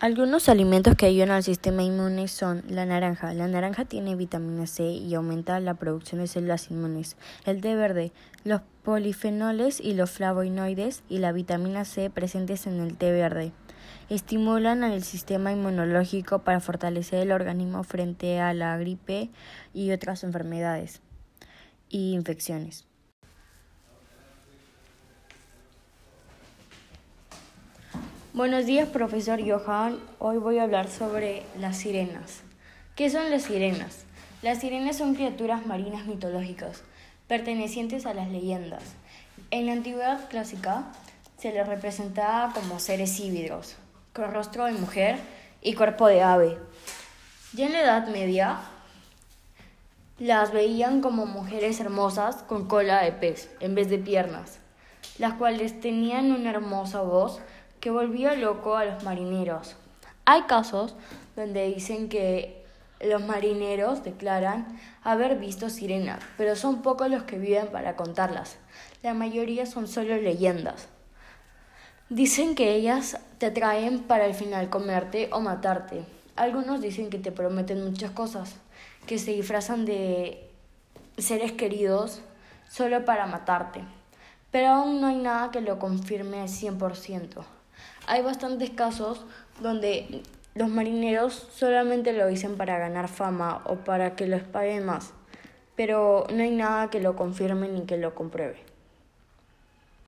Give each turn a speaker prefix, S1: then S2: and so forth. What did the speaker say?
S1: Algunos alimentos que ayudan al sistema inmune son la naranja. La naranja tiene vitamina C y aumenta la producción de células inmunes. El té verde, los polifenoles y los flavonoides y la vitamina C presentes en el té verde estimulan al sistema inmunológico para fortalecer el organismo frente a la gripe y otras enfermedades y infecciones.
S2: Buenos días, profesor Johan. Hoy voy a hablar sobre las sirenas. ¿Qué son las sirenas? Las sirenas son criaturas marinas mitológicas, pertenecientes a las leyendas. En la antigüedad clásica se les representaba como seres híbridos, con rostro de mujer y cuerpo de ave. Ya en la Edad Media las veían como mujeres hermosas con cola de pez en vez de piernas, las cuales tenían una hermosa voz que volvía loco a los marineros. Hay casos donde dicen que los marineros declaran haber visto sirenas, pero son pocos los que viven para contarlas. La mayoría son solo leyendas. Dicen que ellas te traen para al final comerte o matarte. Algunos dicen que te prometen muchas cosas, que se disfrazan de seres queridos solo para matarte. Pero aún no hay nada que lo confirme al 100%. Hay bastantes casos donde los marineros solamente lo dicen para ganar fama o para que los paguen más, pero no hay nada que lo confirme ni que lo compruebe.